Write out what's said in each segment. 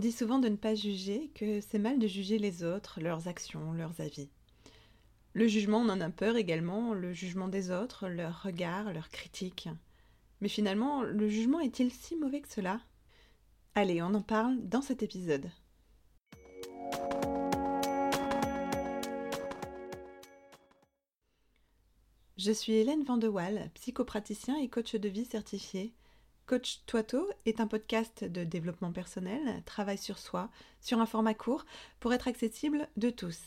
dit souvent de ne pas juger, que c'est mal de juger les autres, leurs actions, leurs avis. Le jugement, on en a peur également, le jugement des autres, leurs regards, leurs critiques. Mais finalement, le jugement est-il si mauvais que cela? Allez, on en parle dans cet épisode. Je suis Hélène Vandewal, psychopraticien et coach de vie certifié. Coach Toito est un podcast de développement personnel, travail sur soi, sur un format court, pour être accessible de tous.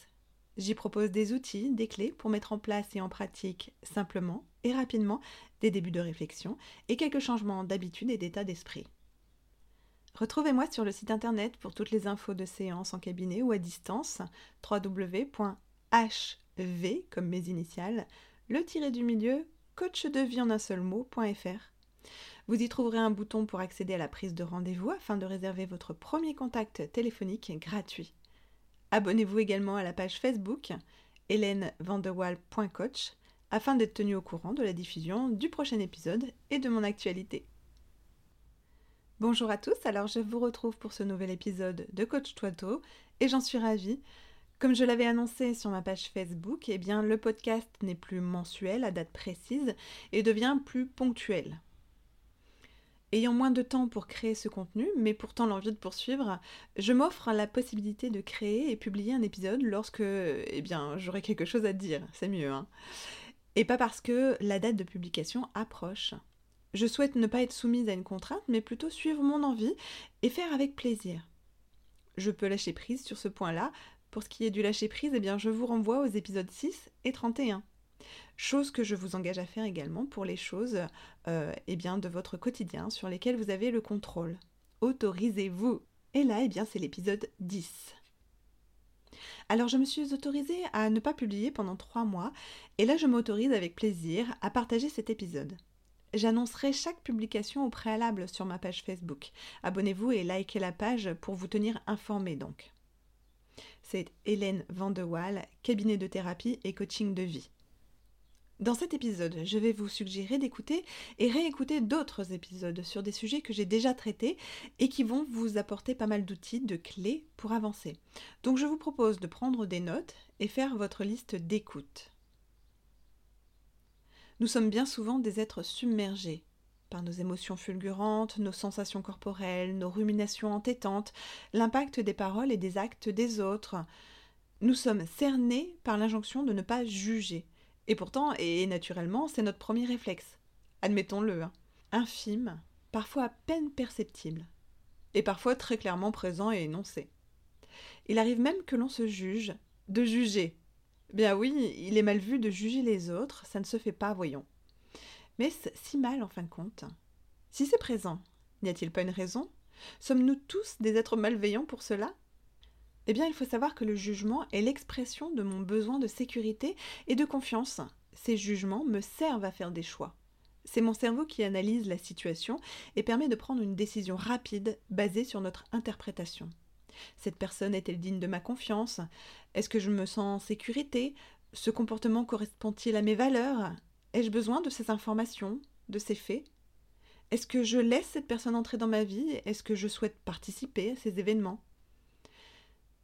J'y propose des outils, des clés pour mettre en place et en pratique simplement et rapidement des débuts de réflexion et quelques changements d'habitude et d'état d'esprit. Retrouvez-moi sur le site internet pour toutes les infos de séances en cabinet ou à distance www.hv comme mes initiales, le tiré du milieu, coach de vie en un seul mot.fr. Vous y trouverez un bouton pour accéder à la prise de rendez-vous afin de réserver votre premier contact téléphonique gratuit. Abonnez-vous également à la page Facebook hélènevanderwall.coach afin d'être tenu au courant de la diffusion du prochain épisode et de mon actualité. Bonjour à tous, alors je vous retrouve pour ce nouvel épisode de Coach Toito et j'en suis ravie. Comme je l'avais annoncé sur ma page Facebook, eh bien le podcast n'est plus mensuel à date précise et devient plus ponctuel. Ayant moins de temps pour créer ce contenu, mais pourtant l'envie de poursuivre, je m'offre la possibilité de créer et publier un épisode lorsque, eh bien, j'aurai quelque chose à dire, c'est mieux, hein. Et pas parce que la date de publication approche. Je souhaite ne pas être soumise à une contrainte, mais plutôt suivre mon envie et faire avec plaisir. Je peux lâcher prise sur ce point-là. Pour ce qui est du lâcher prise, eh bien, je vous renvoie aux épisodes 6 et 31. Chose que je vous engage à faire également pour les choses euh, eh bien, de votre quotidien sur lesquelles vous avez le contrôle. Autorisez-vous Et là, eh bien, c'est l'épisode 10. Alors je me suis autorisée à ne pas publier pendant trois mois, et là je m'autorise avec plaisir à partager cet épisode. J'annoncerai chaque publication au préalable sur ma page Facebook. Abonnez-vous et likez la page pour vous tenir informé donc. C'est Hélène Vandewal, cabinet de thérapie et coaching de vie. Dans cet épisode, je vais vous suggérer d'écouter et réécouter d'autres épisodes sur des sujets que j'ai déjà traités et qui vont vous apporter pas mal d'outils, de clés pour avancer. Donc je vous propose de prendre des notes et faire votre liste d'écoute. Nous sommes bien souvent des êtres submergés par nos émotions fulgurantes, nos sensations corporelles, nos ruminations entêtantes, l'impact des paroles et des actes des autres. Nous sommes cernés par l'injonction de ne pas juger. Et pourtant, et naturellement, c'est notre premier réflexe. Admettons-le. Hein. Infime, parfois à peine perceptible, et parfois très clairement présent et énoncé. Il arrive même que l'on se juge, de juger, Bien oui, il est mal vu de juger les autres, ça ne se fait pas, voyons. Mais si mal en fin de compte Si c'est présent, n'y a-t-il pas une raison? Sommes-nous tous des êtres malveillants pour cela? Eh bien, il faut savoir que le jugement est l'expression de mon besoin de sécurité et de confiance. Ces jugements me servent à faire des choix. C'est mon cerveau qui analyse la situation et permet de prendre une décision rapide basée sur notre interprétation. Cette personne est-elle digne de ma confiance? Est-ce que je me sens en sécurité? Ce comportement correspond-il à mes valeurs? Ai-je besoin de ces informations, de ces faits? Est-ce que je laisse cette personne entrer dans ma vie? Est-ce que je souhaite participer à ces événements?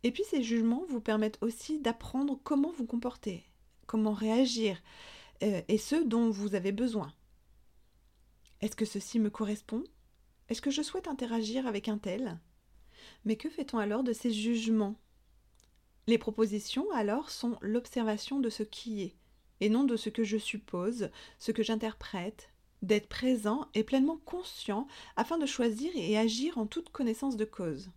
Et puis ces jugements vous permettent aussi d'apprendre comment vous comporter, comment réagir, euh, et ce dont vous avez besoin. Est-ce que ceci me correspond? Est-ce que je souhaite interagir avec un tel? Mais que fait-on alors de ces jugements? Les propositions alors sont l'observation de ce qui est, et non de ce que je suppose, ce que j'interprète, d'être présent et pleinement conscient afin de choisir et agir en toute connaissance de cause.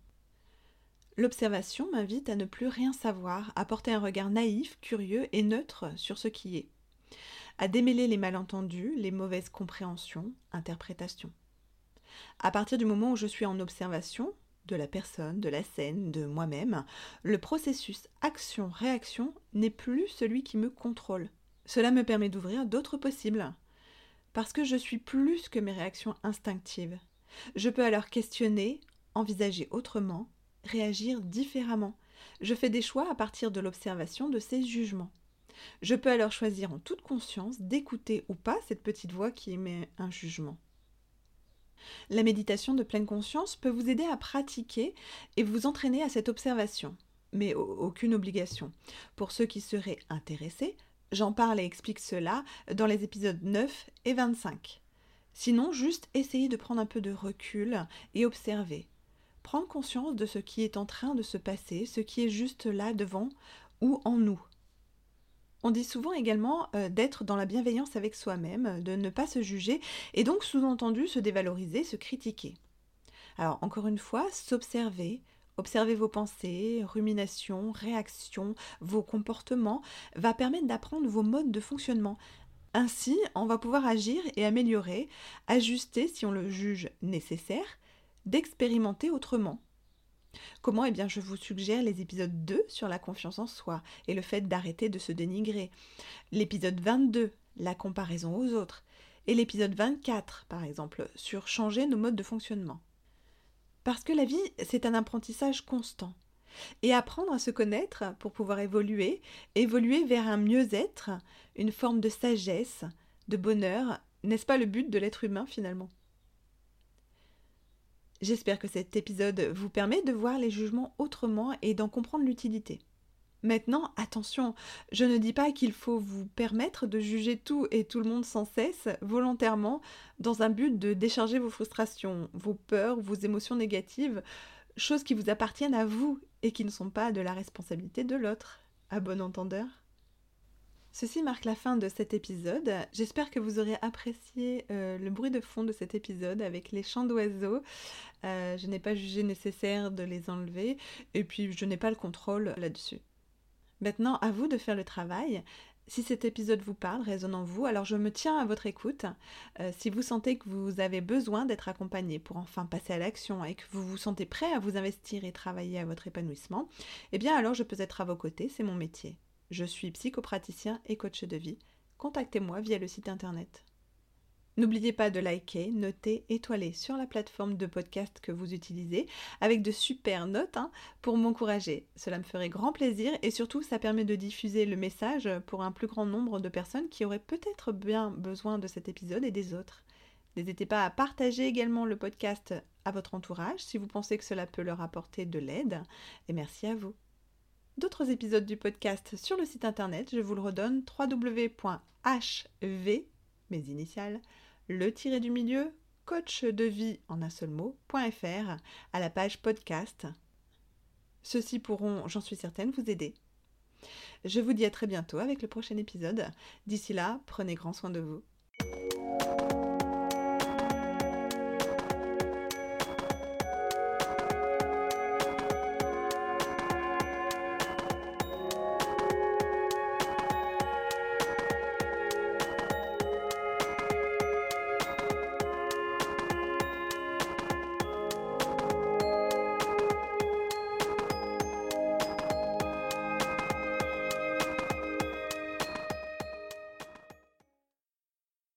L'observation m'invite à ne plus rien savoir, à porter un regard naïf, curieux et neutre sur ce qui est, à démêler les malentendus, les mauvaises compréhensions, interprétations. À partir du moment où je suis en observation, de la personne, de la scène, de moi-même, le processus action-réaction n'est plus celui qui me contrôle. Cela me permet d'ouvrir d'autres possibles. Parce que je suis plus que mes réactions instinctives. Je peux alors questionner, envisager autrement, réagir différemment. Je fais des choix à partir de l'observation de ces jugements. Je peux alors choisir en toute conscience d'écouter ou pas cette petite voix qui émet un jugement. La méditation de pleine conscience peut vous aider à pratiquer et vous entraîner à cette observation, mais aucune obligation. Pour ceux qui seraient intéressés, j'en parle et explique cela dans les épisodes 9 et 25. Sinon, juste essayez de prendre un peu de recul et observer. Prendre conscience de ce qui est en train de se passer, ce qui est juste là devant ou en nous. On dit souvent également euh, d'être dans la bienveillance avec soi-même, de ne pas se juger et donc sous-entendu se dévaloriser, se critiquer. Alors encore une fois, s'observer, observer vos pensées, ruminations, réactions, vos comportements, va permettre d'apprendre vos modes de fonctionnement. Ainsi, on va pouvoir agir et améliorer, ajuster si on le juge nécessaire, d'expérimenter autrement. Comment Eh bien, je vous suggère les épisodes 2 sur la confiance en soi et le fait d'arrêter de se dénigrer. L'épisode 22, la comparaison aux autres. Et l'épisode 24, par exemple, sur changer nos modes de fonctionnement. Parce que la vie, c'est un apprentissage constant. Et apprendre à se connaître pour pouvoir évoluer, évoluer vers un mieux-être, une forme de sagesse, de bonheur, n'est-ce pas le but de l'être humain finalement? J'espère que cet épisode vous permet de voir les jugements autrement et d'en comprendre l'utilité. Maintenant, attention, je ne dis pas qu'il faut vous permettre de juger tout et tout le monde sans cesse, volontairement, dans un but de décharger vos frustrations, vos peurs, vos émotions négatives, choses qui vous appartiennent à vous et qui ne sont pas de la responsabilité de l'autre. À bon entendeur Ceci marque la fin de cet épisode. J'espère que vous aurez apprécié euh, le bruit de fond de cet épisode avec les chants d'oiseaux. Euh, je n'ai pas jugé nécessaire de les enlever et puis je n'ai pas le contrôle là-dessus. Maintenant, à vous de faire le travail. Si cet épisode vous parle, résonne en vous, alors je me tiens à votre écoute. Euh, si vous sentez que vous avez besoin d'être accompagné pour enfin passer à l'action et que vous vous sentez prêt à vous investir et travailler à votre épanouissement, eh bien alors je peux être à vos côtés, c'est mon métier. Je suis psychopraticien et coach de vie. Contactez-moi via le site internet. N'oubliez pas de liker, noter, étoiler sur la plateforme de podcast que vous utilisez avec de super notes hein, pour m'encourager. Cela me ferait grand plaisir et surtout ça permet de diffuser le message pour un plus grand nombre de personnes qui auraient peut-être bien besoin de cet épisode et des autres. N'hésitez pas à partager également le podcast à votre entourage si vous pensez que cela peut leur apporter de l'aide. Et merci à vous d'autres épisodes du podcast sur le site internet. Je vous le redonne www.hv, mes initiales, le tiré du milieu, coach de vie en un seul mot.fr à la page podcast. Ceux-ci pourront, j'en suis certaine, vous aider. Je vous dis à très bientôt avec le prochain épisode. D'ici là, prenez grand soin de vous.